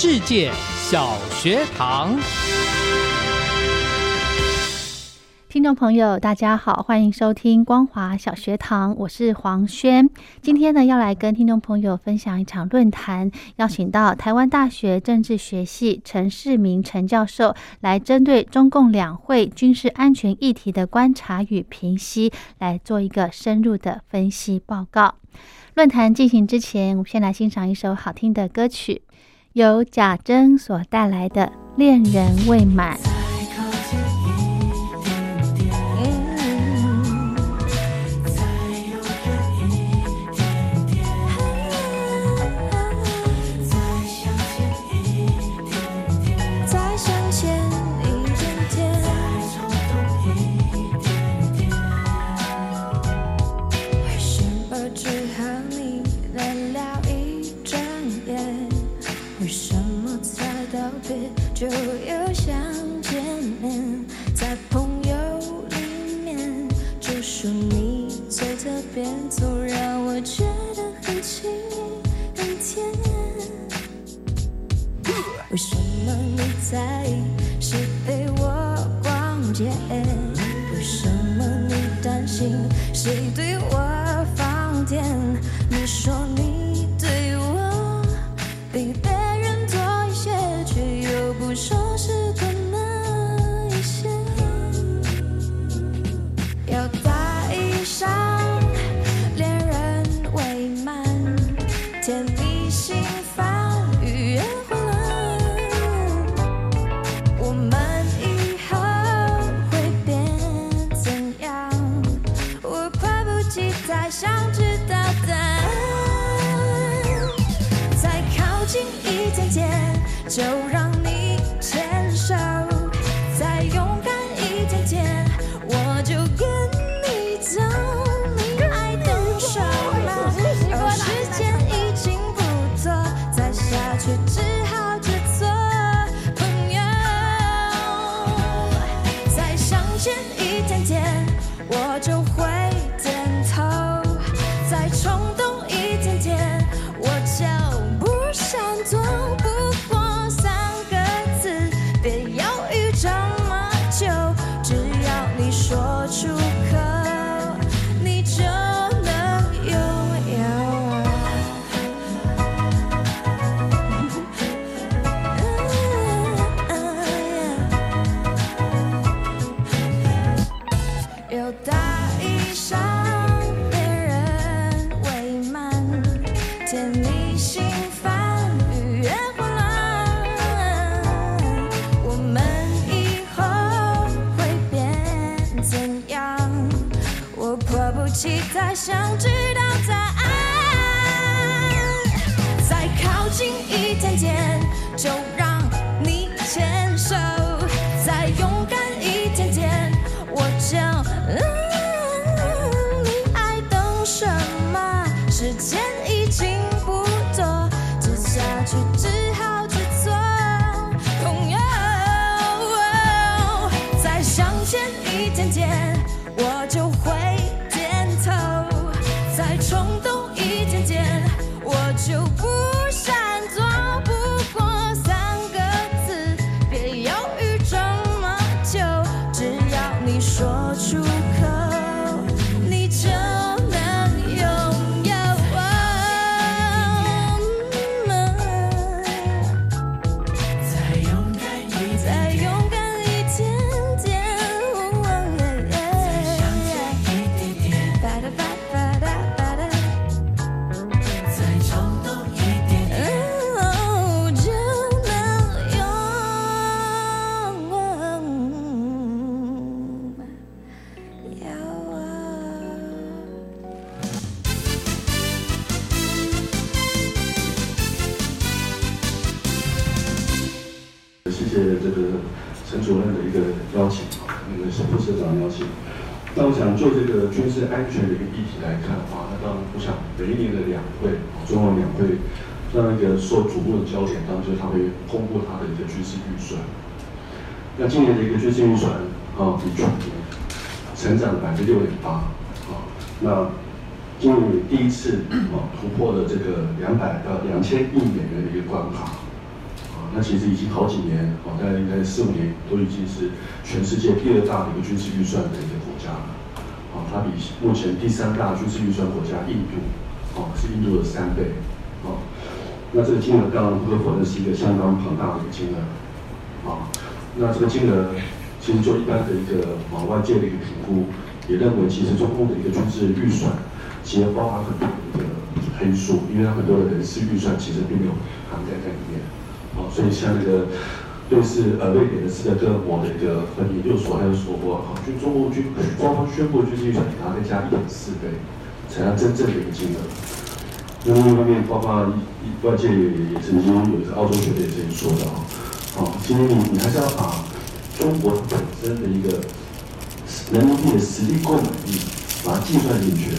世界小学堂。听众朋友，大家好，欢迎收听光华小学堂，我是黄轩。今天呢，要来跟听众朋友分享一场论坛，邀请到台湾大学政治学系陈世明陈教授来针对中共两会军事安全议题的观察与评析，来做一个深入的分析报告。论坛进行之前，我们先来欣赏一首好听的歌曲。由假珍所带来的恋人未满。每一年的两会，中共两会，那一个受瞩目的焦点，当然就是他会公布他的一个军事预算。那今年的一个军事预算啊，比去年成长了百分之六点八啊，那今年第一次啊突破了这个两百到两千亿美元的一个关卡。啊，那其实已经好几年，哦，大概应该四五年，都已经是全世界第二大的一个军事预算的一个。它比目前第三大军事预算国家印度，哦，是印度的三倍。哦，那这个金额当然不可否认是一个相当庞大的一个金额。啊，那这个金额其实就一般的一个啊外界的一个评估，也认为其实中共的一个军事预算，其实包含很多的一个黑数，因为它很多的人事预算其实并没有涵盖在里面。哦，所以像那个对，是呃瑞典的斯德哥尔摩的一个分研究所，他就说过，哦，就中国军官方宣布军事预算，然后再加一点四倍，才要真正的一个金额。那另一方面，包括一外界也也曾经有一个澳洲学者也曾经说到，哦，其实你你还是要把中国本身的一个人民币的实际购买力把它计算进去，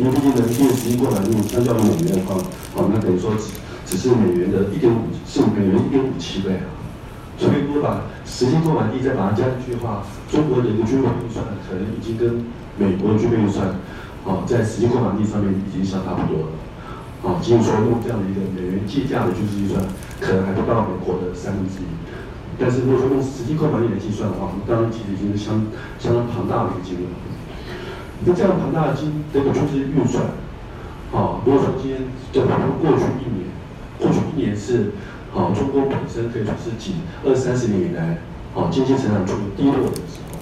因为毕竟人民币的实际购买力相较于美元的话，哦，那等于说只只是美元的一点五，是美元一点五七倍啊。所以如果把实际购买力再把它加进去的话，中国的一个军费预算可能已经跟美国的军费预算，哦，在实际购买力上面已经相差不多了。啊，就是说用这样的一个美元计价的军事预算，可能还不到美国的三分之一。但是如果说用实际购买力来计算的话，我们当然其实已经是相相当庞大的一个金额。那这样庞大的金这个军事预算，啊，如果说今天就比如过去一年，过去一年是啊中国本身可以说是近二三十年以来啊经济成长处于低落的时候，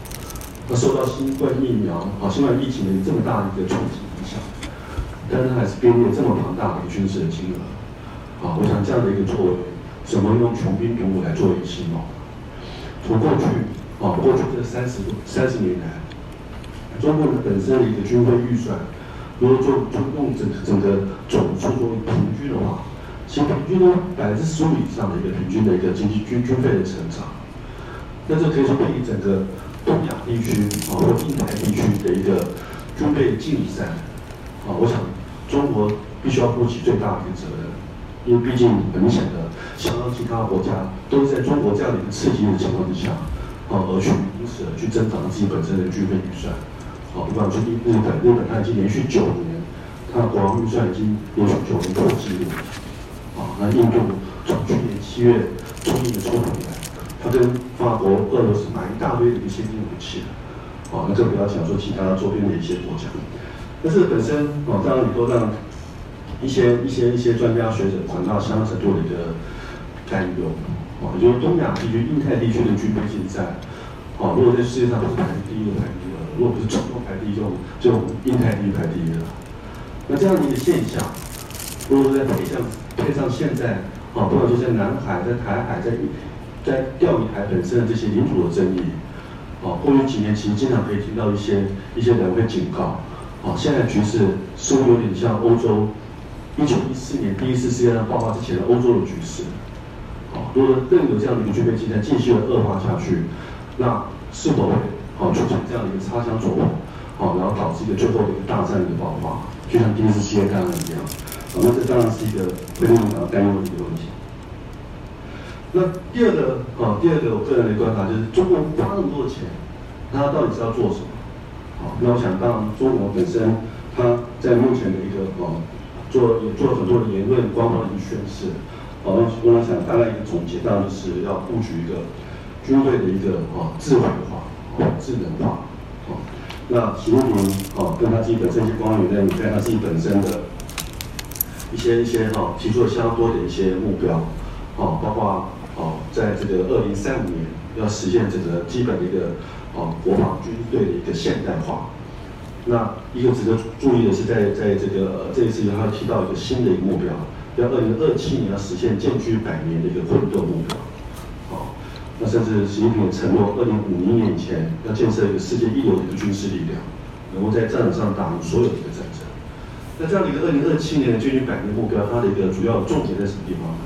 那受到新冠疫苗啊新冠疫情的这么大的一个冲击影响，但是还是编列这么庞大的军事的金额，啊，我想这样的一个作为，怎么用穷兵黩武来作为形容？从过去啊过去这三十多三十年来，中国的本身的一个军费预算，如果做就用整整个总数作为平均的话，其平均呢百分之十五以上的一个平均的一个经济军军费的成长，那这可以说比整个东亚地区啊或印太地区的一个军备竞赛啊，我想中国必须要负起最大的一个责任，因为毕竟很明显的，相当其他国家都是在中国这样的一个刺激的情况之下，啊而去因此而去增长自己本身的军费预算。好，不管是日日本，日本它已经连续九年，它的国防预算已经连续九年破纪录。啊，那印度从去年七月中印的冲突以来，它跟法国、俄罗斯买一大堆的一个先进武器啊，那更不要讲说其他周边的一些国家。但是本身啊，当然你都让一些一些一些专家学者感到相当程度的一个担忧。啊，就是东亚地区、印太地区的军备竞赛，啊，如果在世界上是排第一就排第二。如果不是中国排第一，就就印太地区排第一了。那这样的一个现象，如果再配上配上现在啊，不管说在南海、在台海、在在钓鱼台本身的这些领土的争议，啊，过去几年其实经常可以听到一些一些人会警告，啊，现在局势似乎有点像欧洲一九一四年第一次世界大战爆发之前的欧洲的局势。啊，如果更有这样的一个军备竞赛继续的恶化下去，那是否会？哦，出现这样的一个擦枪走火，哦，然后导致一个最后的一个大战的爆发，就像第一次世界大战一样，啊，那这当然是一个非常感到担忧的一个问题。那第二个，啊，第二个我个人的观察就是，中国花那么多钱，那它到底是要做什么？好，那我想，当然中国本身，它在目前的一个，哦，做也做了很多的言论，官方的一个宣示，哦，那我想大概一个总结，当然就是要布局一个军队的一个，哦，智慧化，哦，智能化，哦，那习近平，哦，跟他自己本身一些官员在在他自己本身的一些一些，哈，提出了相当多的一些目标，哦，包括。哦，在这个二零三五年要实现这个基本的一个哦国防军队的一个现代化。那一个值得注意的是，在在这个这一次他提到一个新的一个目标，要二零二七年要实现建军百年的一个奋斗目标。哦，那甚至习近平承诺，二零五零年以前要建设一个世界一流的一个军事力量，能够在战场上打赢所有的一个战争。那这样的一个二零二七年的建军百年目标，它的一个主要重点在什么地方呢？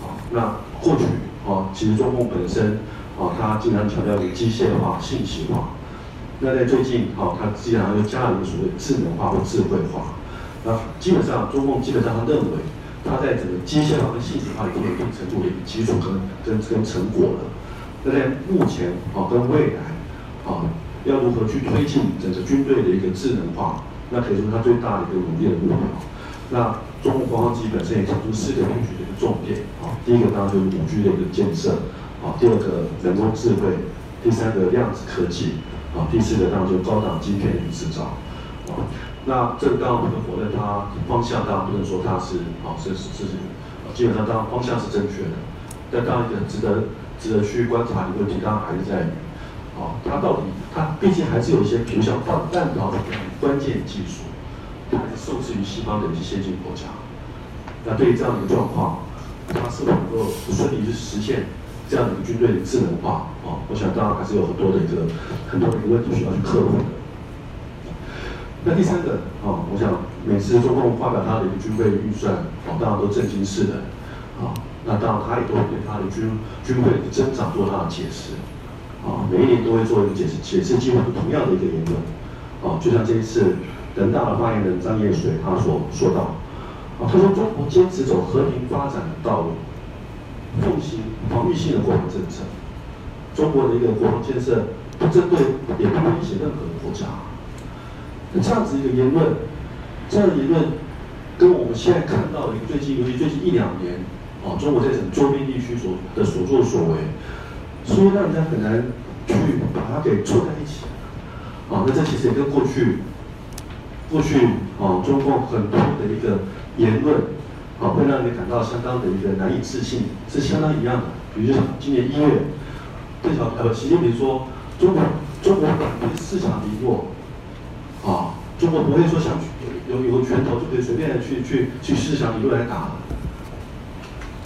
好，那过去，啊，其实中共本身啊，它经常强调一个机械化、信息化。那在最近啊，它既然又加了一个所谓智能化或智慧化。那基本上中共基本上他认为，它在整个机械化跟信息化已经有一定程度的一个基础跟跟跟成果了。那在目前啊跟未来啊，要如何去推进整个军队的一个智能化，那可以说它最大的一个努力的目标。那中国国防机本身也提出四个布局的一个重点啊，第一个当然就是五 G 的一个建设啊，第二个人工智慧，第三个量子科技啊，第四个当然就高档芯片的制造啊。那这个当然不能否认它方向，当然不能说它是啊是是是，基本上当然方向是正确的，但当然一个值得值得去观察的问题，当然还是在于。啊，它到底它毕竟还是有一些，比如像半半导体的关键技术，它还是受制于西方的一些先进国家。那对于这样的一个状况，它是否能够顺利去实现这样的一个军队的智能化？啊，我想当然还是有很多的一个很多的一个问题需要去克服的。那第三个啊，我想每次中共发表他的一个军备预算，啊，当然都震惊世人。啊，那当然他也都会对他的军军备的增长做他的解释。啊，每一年都会做一个解释，解释几乎是同样的一个言论，啊，就像这一次人大的发言人张业水他所说到，啊，他说中国坚持走和平发展的道路，奉行防御性的国防政策，中国的一个国防建设不针对也不威胁任何国家，那这样子一个言论，这样的言论跟我们现在看到的最近，尤其最近一两年，啊，中国在整周边地区所的所作所为。所以让人家很难去把它给凑在一起，啊，那这其实也跟过去，过去啊中共很多的一个言论，啊，会让你感到相当的一个难以置信，是相当一样的。比如像今年一月，邓小呃习近平说，中国中国不会四强零落，啊，中国不会说像有有拳头就可以随便去去去四强零落来打。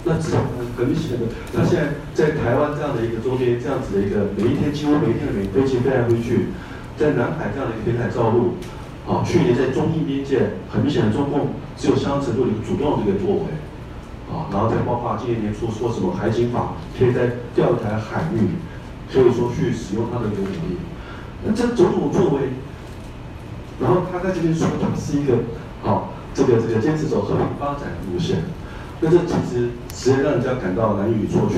那至少很明显的，他现在在台湾这样的一个周边，这样子的一个每一天几乎每一天的美飞机飞来飞去，在南海这样的一个平台造陆，啊，去年在中印边界，很明显的中共只有相当程度的一个主动的一个作为，啊，然后再包括今年年初说什么海警法可以在钓鱼台海域，可以说去使用它的一个武力，那这种种作为，然后他在这边说他是一个，啊，这个这个坚持走和平发展路线。那这其实实在让人家感到难以错去，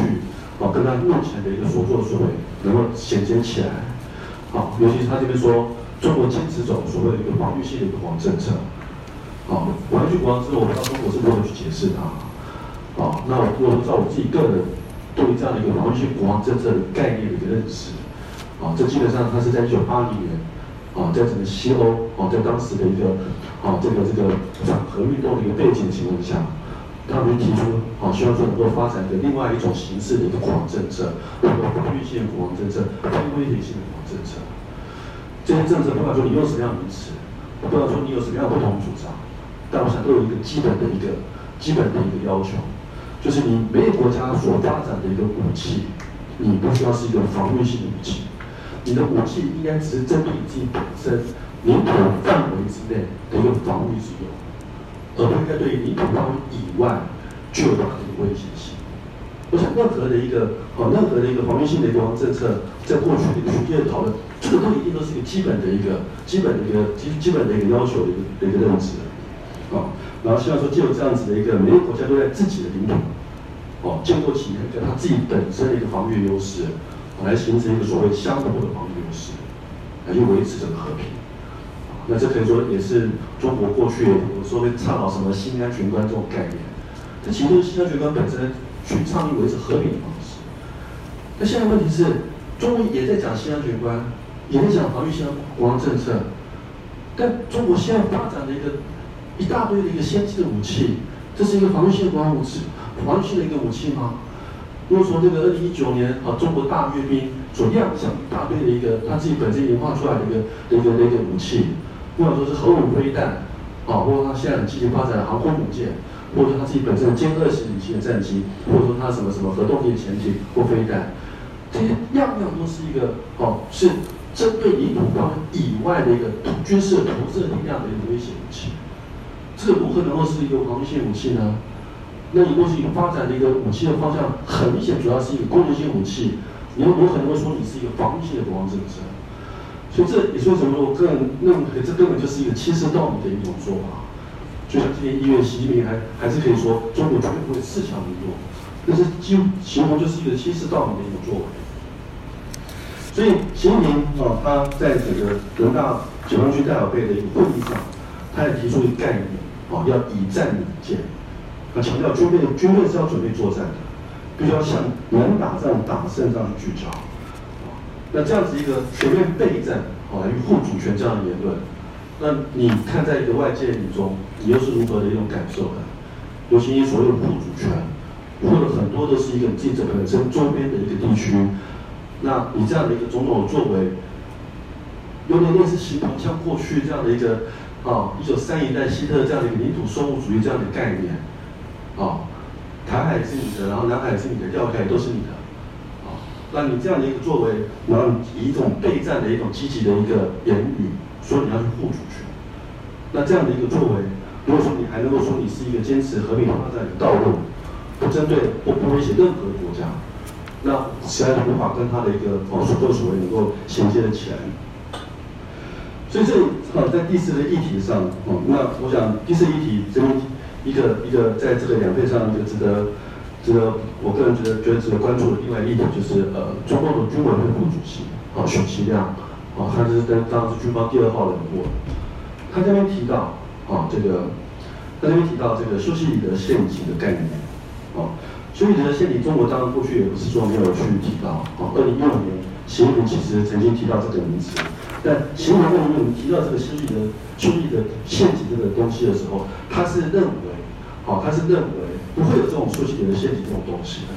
啊，跟他目前的一个所作所为能够衔接起来，啊，尤其是他这边说中国坚持走所谓的一个防御性的一个国防政策，啊，防御国防之后，我不知道中国是如何去解释它，啊，那我我照我自己个人对这样的一个防御性国防政策的概念的一个认识，啊，这基本上它是在一九八零年，啊，在整个西欧，啊，在当时的一个，啊，这个这个反核运动的一个背景情况下。他们提出，好，希望说能够发展一个另外一种形式的一个国防政策，或者防御性的国防政策、非威胁性的国防政策。这些政策不管说你用什么样的名词，不管说你有什么样的不同主张，但我想都有一个基本的一个基本的一个要求，就是你每个国家所发展的一个武器，你不需要是一个防御性的武器，你的武器应该只是针对你自己本身领土范围之内的一个防御之用。而不应该对领土范围以外具有它的危险性。我想任何的一个哦，任何的一个防御性的国防政策，在过去的一个学界的讨论，这个都一定都是一个基本的一个基本的一个基基本的一个要求的一个的一个认知。哦，然后希望说，借由这样子的一个每个国家都在自己的领土，哦，建构起一个它自己本身的一个防御优势，来形成一个所谓相互的防御优势，来去维持这个和平。那这可以说也是中国过去有时候会倡导什么新安全观这种概念，这其实新安全观本身去倡议维持和平的方式。那现在问题是，中国也在讲新安全观，也在讲防御性国防政策，但中国现在发展的一个一大堆的一个先进的武器，这是一个防御性国防武器，防御性的一个武器吗？如果说这个二零一九年啊，中国大阅兵所亮相一大堆的一个他自己本身研发出来的一个的一个的一个武器。不管说是核武飞弹，啊，或者他现在积极发展的航空母舰，或者说他自己本身的歼二型型的战机，或者说他什么什么核动力潜艇或飞弹，这些样样都是一个哦，是针对领土方以外的一个军事投射力量的一个威胁武器。这个如何能够是一个防御性武器呢？那你过去发展的一个武器的方向，很明显主要是一个攻击性武器，你又有可能说你是一个防御性的国防政策。所以这也是为什么我个人认为这根本就是一个欺世盗名的一种说法。就像今年一月，习近平还还是可以说中国绝对不会恃强凌弱，但是几乎形容就是一个欺世盗名的一种作为。所以习近平啊，他在整个人大解放军代表会的一个会议上，他也提出一个概念啊，要以战领建。他强调军备军队是要准备作战的，必须要向能打仗、打胜仗聚焦。那这样子一个全面备战，啊，与护主权这样的言论，那你看在一个外界眼中，你又是如何的一种感受呢？尤其你所谓的护主权，或者很多都是一个记者本身周边的一个地区，那你这样的一个种种作为，有点类似形同像过去这样的一个啊，一九三一代希特这样的一个领土收复主义这样的概念，啊，台海是你的，然后南海是你的，钓海都是你的。那你这样的一个作为，然后以一种备战的一种积极的一个言语，说你要去护主权，那这样的一个作为，如果说你还能够说你是一个坚持和平发展的道路，不针对或不威胁任何国家，那实在是无法跟他的一个哦所作所为能够衔接的起来。所以这里啊，在第四个议题上，哦，那我想第四议题这边一个一个在这个两会上就值得。这个我个人觉得觉得值得关注的另外一点就是呃，中共的军委会副主席啊许其亮啊，他是跟当时军方第二号人物，他这边提到啊这个，他这边提到这个修昔底德陷阱的概念啊，修昔底德陷阱，中国当然过去也不是说没有去提到啊，二零一五年习近平其实曾经提到这个名词，但习近平二零一五年提到这个修昔底德修昔底德陷阱这个东西的时候，他是认为啊，他是认为。不会有这种出席点的陷阱这种东西的。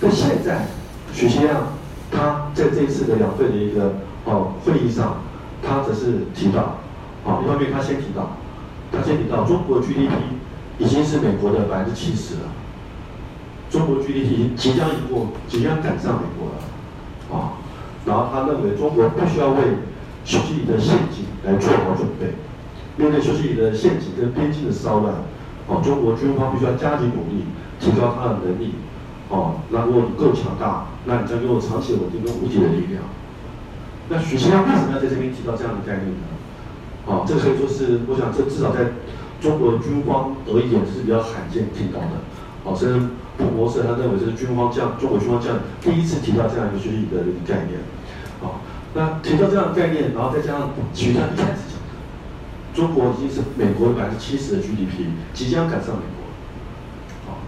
但现在，许先亮他在这一次的两会的一个哦会议上，他则是提到，啊，一方面他先提到，他先提到中国 GDP 已经是美国的百分之七十了，中国 GDP 即将赢过，即将赶上美国了，啊，然后他认为中国必须要为休息里的陷阱来做好准备，面对休息里的陷阱跟边境的骚乱。哦，中国军方必须要加紧努力，提高他的能力。哦，那如果你够强大，那你将拥有长期稳定跟无敌的力量。那许其亮为什么要在这边提到这样的概念呢？哦，这可以说是，我想这至少在中国军方而言是比较罕见听到的。哦，甚至彭博社他认为这是军方将中国军方将第一次提到这样一个学习的概念。哦，那提到这样的概念，然后再加上许他一开始。中国已经是美国百分之七十的 GDP，即将赶上美国。好，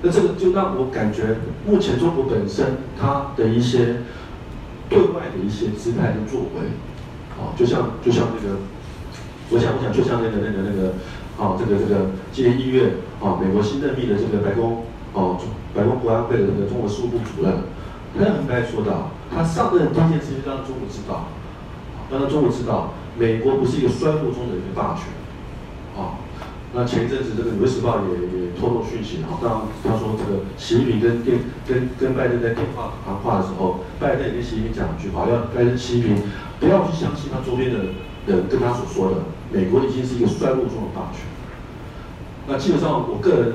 那这个就让我感觉，目前中国本身它的一些对外的一些姿态跟作为，好，就像就像那个，我想我想就像那个那个那个，啊，这个这个今年一月啊，美国新任命的这个白宫哦，白宫国安会的这个中国事务部主任，他很白说到，他上任第一件事情让中国知道，让中国知道。美国不是一个衰落中的一个霸权，啊，那前一阵子这个《纽约时报》也也透露讯息，啊，当他说这个习近平跟电跟跟拜登在电话谈话的时候，拜登也跟习近平讲一句话，要拜登习近平不要去相信他周边的人跟他所说的，美国已经是一个衰落中的霸权。那基本上我个人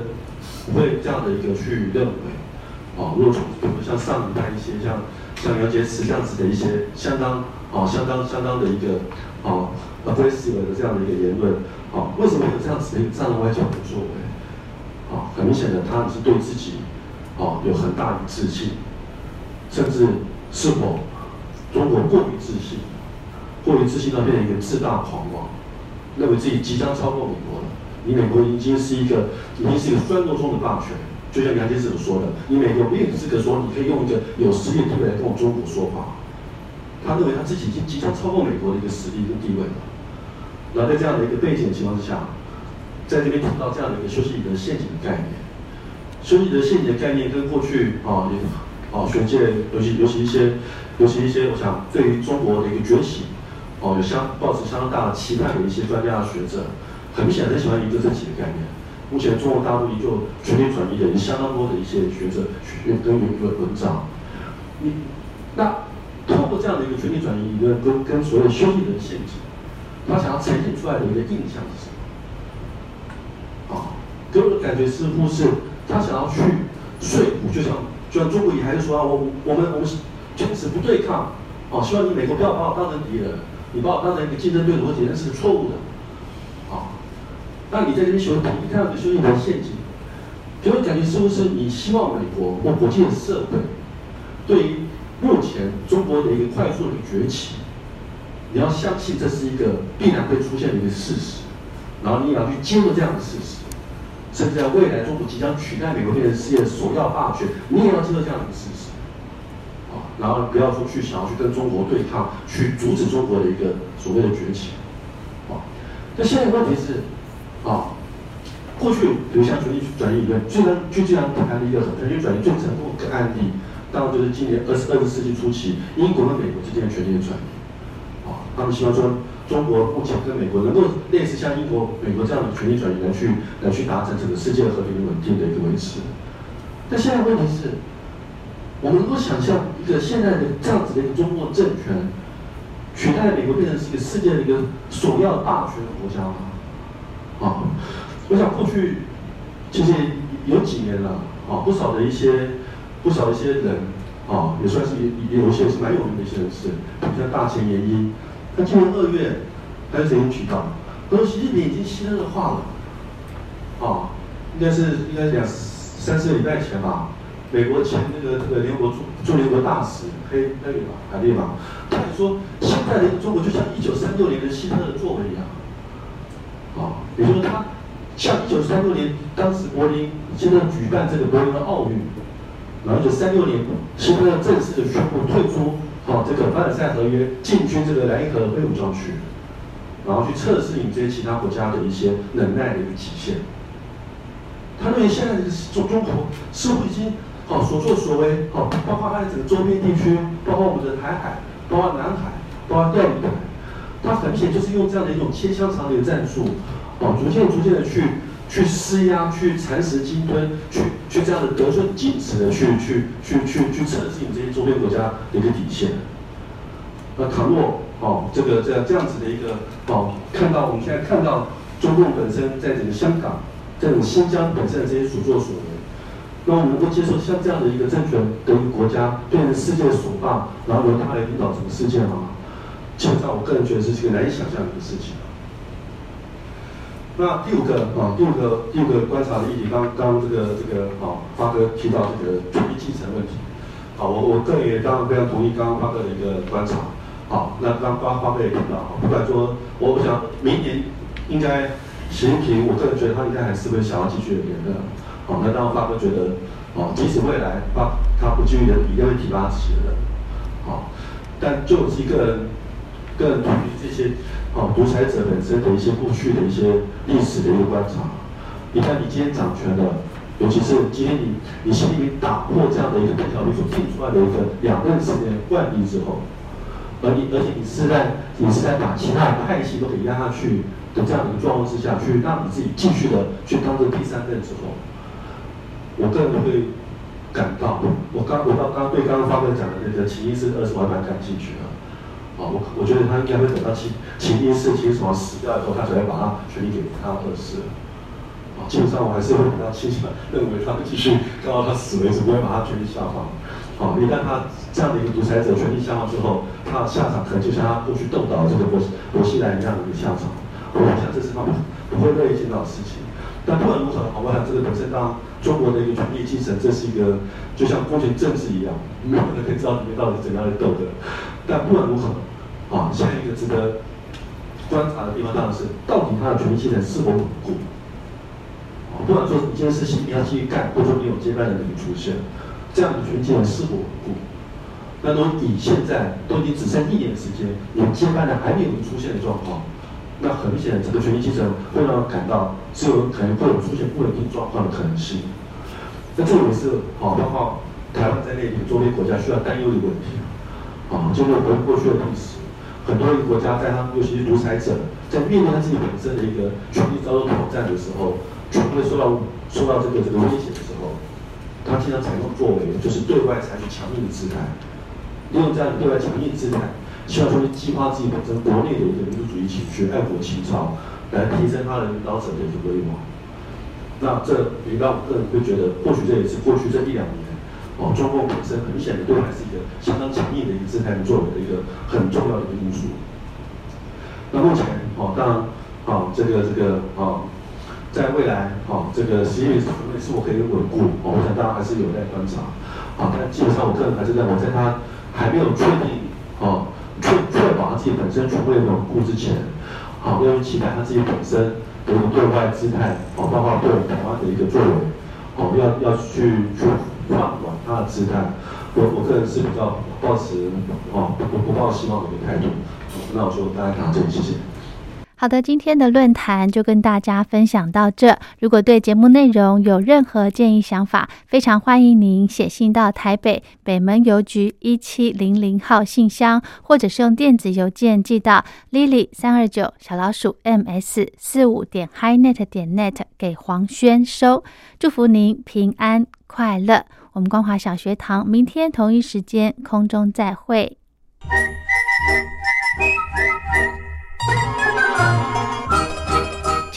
会这样的一个去认为，啊，如果从比如像上一代一些像像杨洁篪这样子的一些相当啊相当相当的一个。啊，aggressive 的这样的一个言论，啊，为什么有这样子的这样的外交的作为？啊，很明显的，他是对自己，啊，有很大的自信，甚至是否中国过于自信，过于自信到变成一个自大狂妄，认为自己即将超过美国了。你美国已经是一个，已经是一个衰落中的霸权，就像杨洁篪所说的，你美国没有资格说你可以用一个有实力地位来跟我中国说话。他认为他自己已经即将超过美国的一个实力跟地位了。然后在这样的一个背景情况之下，在这边提到这样的一个休息的陷阱的概念，休息的陷阱的概念跟过去啊也啊学界尤其尤其一些尤其一些我想对于中国的一个崛起哦有相抱持相当大的期待的一些专家学者，很明显很喜欢一个这几个概念。目前中国大陆依旧全面转移的相当多的一些学者学跟文文章，你那。透过这样的一个权力转移理论跟跟所谓修理的陷阱，他想要呈现出来的一个印象是什么？啊，给我的感觉似乎是他想要去说服，就像就像中国也还是说啊，我我们我们坚持不对抗，啊，希望你美国不要把我当成敌人，你把我当成一个竞争对手或敌人是错误的，啊，那你在这边学，你看到你修一个陷阱，给我感觉似乎是你希望美国或国际的社会对于目前中国的一个快速的崛起，你要相信这是一个必然会出现的一个事实，然后你也要去接受这样的事实，甚至在未来中国即将取代美国变成世界的首要霸权，你也要接受这样的事实，啊，然后不要说去想要去跟中国对抗，去阻止中国的一个所谓的崛起，啊，那现在问题是，啊，过去比如像权力转移理论，最常最经常谈的一个权力转移最成功的案例，当然就是今年二十二十世纪初期英国和美国之间的权力的转移。啊，他们希望说中国目前跟美国能够类似像英国、美国这样的权力转移来去来去达成整个世界和平稳定的一个维持。但现在问题是，我们能够想象一个现在的这样子的一个中国政权取代美国变成是一个世界的一个首要大权的国家吗？啊，我想过去其实有几年了，啊，不少的一些不少一些人。啊，也算是也有一些是蛮有名的一些人士，比像大前研一，他今年二月，还是谁提到，他说习近平已经新任化了，啊，应该是应该讲三四个礼拜前吧，美国前那个这个联合国驻驻联合国大使黑黑里吧，海利吧，他也说现在的中国就像一九三六年的希特勒作为一样，啊，也就是他像一九三六年当时柏林现在举办这个柏林的奥运。然后就三六年，希特勒正式的宣布退出，好这个凡尔赛合约，进军这个莱茵河非武装区，然后去测试你这些其他国家的一些能耐的一个极限。他认为现在这个中中国似乎已经好所作所为，好包括它的整个周边地区，包括我们的台海，包括南海，包括钓鱼台，他很明显就是用这样的一种切香肠的一个战术，哦，逐渐逐渐的去。去施压，去蚕食鲸吞，去去这样的得寸进尺的去去去去去测试你这些周边国家的一个底线。那倘若哦，这个这样这样子的一个哦，看到我们现在看到中共本身在整个香港、在整个新疆本身的这些所作所为，那我们能够接受像这样的一个政权的一个国家变成世界首霸，然后由他来领导整个世界吗？基本上，我个人觉得这是一个难以想象的一个事情。那第五个啊，第五个第五个观察的议题，刚刚这个这个啊，发哥提到这个权力继承问题，好，我我个人也当然非常同意刚刚发哥的一个观察，好，那刚刚发哥也提到，不管说，我我想明年应该习近平，我个人觉得他应该还是会想要继续的连任，好，那当然发哥觉得，哦，即使未来发他不继续的，一定会提拔自己的人，好，但就是一个人，个人对于这些。啊，独裁者本身的一些过去的一些历史的一个观察，你看你今天掌权的，尤其是今天你你心里面打破这样的一个邓小平所定出来的一个两任时间惯例之后，而你而且你是在你是在把其他的派系都给压下去的这样的一个状况之下去让你自己继续的去当这第三任之后，我个人会感到，我刚我到刚刚对刚刚发哥讲的那个潜意识二十，万蛮感兴趣的。啊，我我觉得他应该会等到秦秦一世、秦始皇死掉以后，他才会把他权力给他二世。啊，基本上我还是会比较倾向认为他会继续到他死为止，不会把他权力下放。啊，一旦他这样的一个独裁者权力下放之后，他的下场可能就像他过去斗倒这个伯伯希兰一样的一个下场。我想这是他不会乐意见到的事情。但不管如何，我想这个本身当中国的一个权力继承，这是一个就像宫廷政治一样，没有人可以知道里面到底怎样的斗的。但不管如何，啊，下一个值得观察的地方当然是，到底他的权力系统是否稳固？啊，不管说一件事情你要继续干，或者说你有接班人的出现，这样的权力系统是否稳固？那如果你现在都已经只剩一年的时间，连接班人还没有出现的状况，那很明显，这个权力系统会让人感到是有可能会有出现不稳定状况的可能性。那这也是啊，包括台湾在内周边国家需要担忧的问题。啊，经过回顾过去的历史，很多一个国家在他们尤其是独裁者，在面对他自己本身的一个权力遭到挑战的时候，权力受到受到这个这个威胁的时候，他经常采用作为就是对外采取强硬的姿态，利用这样的对外强硬姿态，希望说激发自己本身国内的一个民族主义情绪、爱国情操，来提升他的领导者的一个威望。那这也让我个人会觉得，或许这也是过去这一两年，哦，中共本身很显然对我还是一个相当强硬的一个姿态跟作为的一个很重要的一个因素。那目前，哦，当然，哦，这个这个，哦，在未来，哦，这个实验室是否可以稳固，哦，我想大家还是有待观察。好，但基本上我个人还是认为，在他还没有确定，哦，确确保他自己本身权威稳固之前，好，要去期待他自己本身的一个对外姿态，哦，包括对台湾的一个作为，哦，要要去去放他的姿态。我我个人是比较抱持哦不不抱希望的一个态度。那我就大概讲到这里，谢谢。好的，今天的论坛就跟大家分享到这。如果对节目内容有任何建议想法，非常欢迎您写信到台北北门邮局一七零零号信箱，或者是用电子邮件寄到 lily 三二九小老鼠 ms 四五点 highnet 点 net 给黄轩收。祝福您平安快乐。我们光华小学堂明天同一时间空中再会。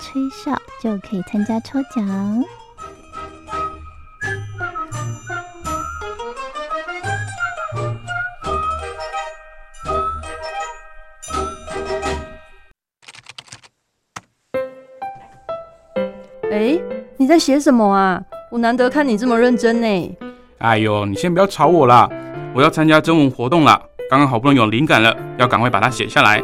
吹哨，就可以参加抽奖。哎，你在写什么啊？我难得看你这么认真呢。哎呦，你先不要吵我啦！我要参加征文活动啦，刚刚好不容易有灵感了，要赶快把它写下来。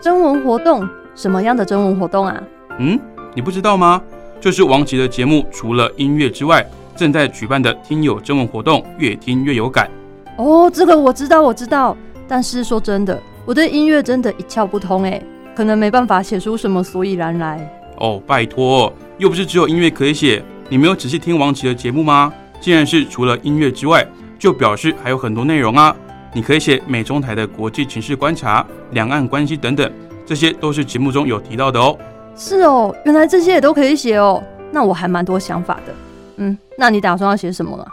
征文活动？什么样的征文活动啊？嗯，你不知道吗？就是王琦的节目，除了音乐之外，正在举办的听友征文活动，越听越有感。哦，这个我知道，我知道。但是说真的，我对音乐真的一窍不通哎，可能没办法写出什么所以然来。哦，拜托，又不是只有音乐可以写。你没有仔细听王琦的节目吗？既然是除了音乐之外，就表示还有很多内容啊。你可以写美中台的国际情势观察、两岸关系等等，这些都是节目中有提到的哦。是哦，原来这些也都可以写哦。那我还蛮多想法的。嗯，那你打算要写什么了？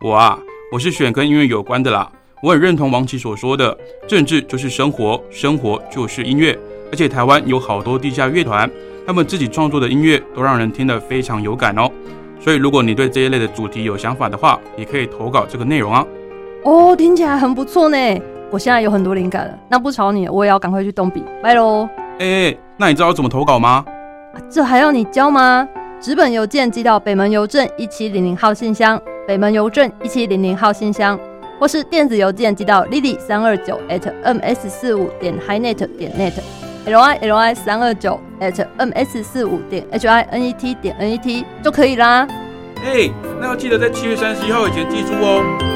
我啊，我是选跟音乐有关的啦。我很认同王琦所说的，政治就是生活，生活就是音乐。而且台湾有好多地下乐团，他们自己创作的音乐都让人听得非常有感哦。所以如果你对这一类的主题有想法的话，也可以投稿这个内容啊。哦，听起来很不错呢。我现在有很多灵感了，那不吵你，我也要赶快去动笔，拜喽。哎，那你知道怎么投稿吗？这还要你教吗？纸本邮件寄到北门邮政一七零零号信箱，北门邮政一七零零号信箱，或是电子邮件寄到 lily 三二九 at ms 四五点 highnet 点 net，l i l i 三二九 at ms 四五点 h i n e t 点 n e t 就可以啦。哎，那要记得在七月三十一号以前寄出哦。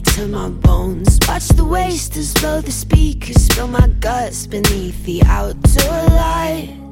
To my bones. Watch the wasters blow the speakers. Spill my guts beneath the outdoor light.